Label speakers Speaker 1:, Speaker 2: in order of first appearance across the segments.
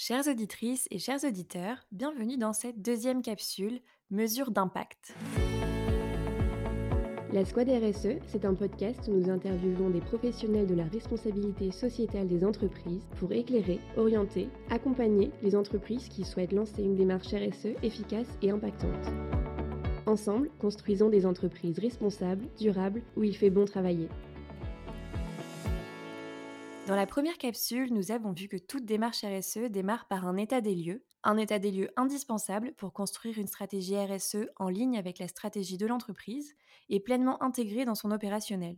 Speaker 1: Chères auditrices et chers auditeurs, bienvenue dans cette deuxième capsule Mesures d'impact.
Speaker 2: La Squad RSE, c'est un podcast où nous interviewons des professionnels de la responsabilité sociétale des entreprises pour éclairer, orienter, accompagner les entreprises qui souhaitent lancer une démarche RSE efficace et impactante. Ensemble, construisons des entreprises responsables, durables, où il fait bon travailler.
Speaker 1: Dans la première capsule, nous avons vu que toute démarche RSE démarre par un état des lieux, un état des lieux indispensable pour construire une stratégie RSE en ligne avec la stratégie de l'entreprise et pleinement intégrée dans son opérationnel.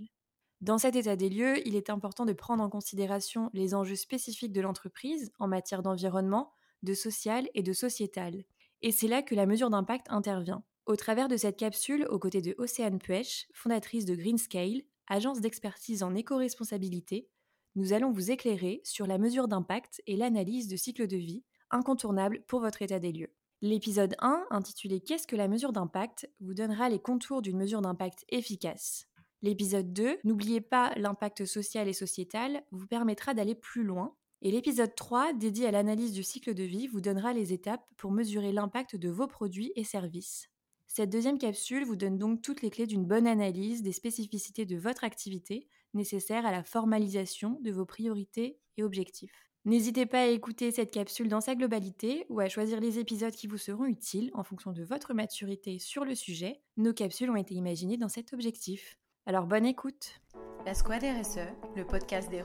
Speaker 1: Dans cet état des lieux, il est important de prendre en considération les enjeux spécifiques de l'entreprise en matière d'environnement, de social et de sociétal. Et c'est là que la mesure d'impact intervient. Au travers de cette capsule, aux côtés de Océane Puech, fondatrice de Greenscale, agence d'expertise en éco-responsabilité, nous allons vous éclairer sur la mesure d'impact et l'analyse de cycle de vie, incontournable pour votre état des lieux. L'épisode 1, intitulé Qu'est-ce que la mesure d'impact? vous donnera les contours d'une mesure d'impact efficace. L'épisode 2, N'oubliez pas l'impact social et sociétal, vous permettra d'aller plus loin. Et l'épisode 3, dédié à l'analyse du cycle de vie, vous donnera les étapes pour mesurer l'impact de vos produits et services. Cette deuxième capsule vous donne donc toutes les clés d'une bonne analyse des spécificités de votre activité nécessaires à la formalisation de vos priorités et objectifs. N'hésitez pas à écouter cette capsule dans sa globalité ou à choisir les épisodes qui vous seront utiles en fonction de votre maturité sur le sujet. Nos capsules ont été imaginées dans cet objectif. Alors bonne écoute
Speaker 3: La Squad RSE, le podcast des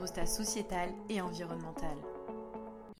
Speaker 3: et environnemental.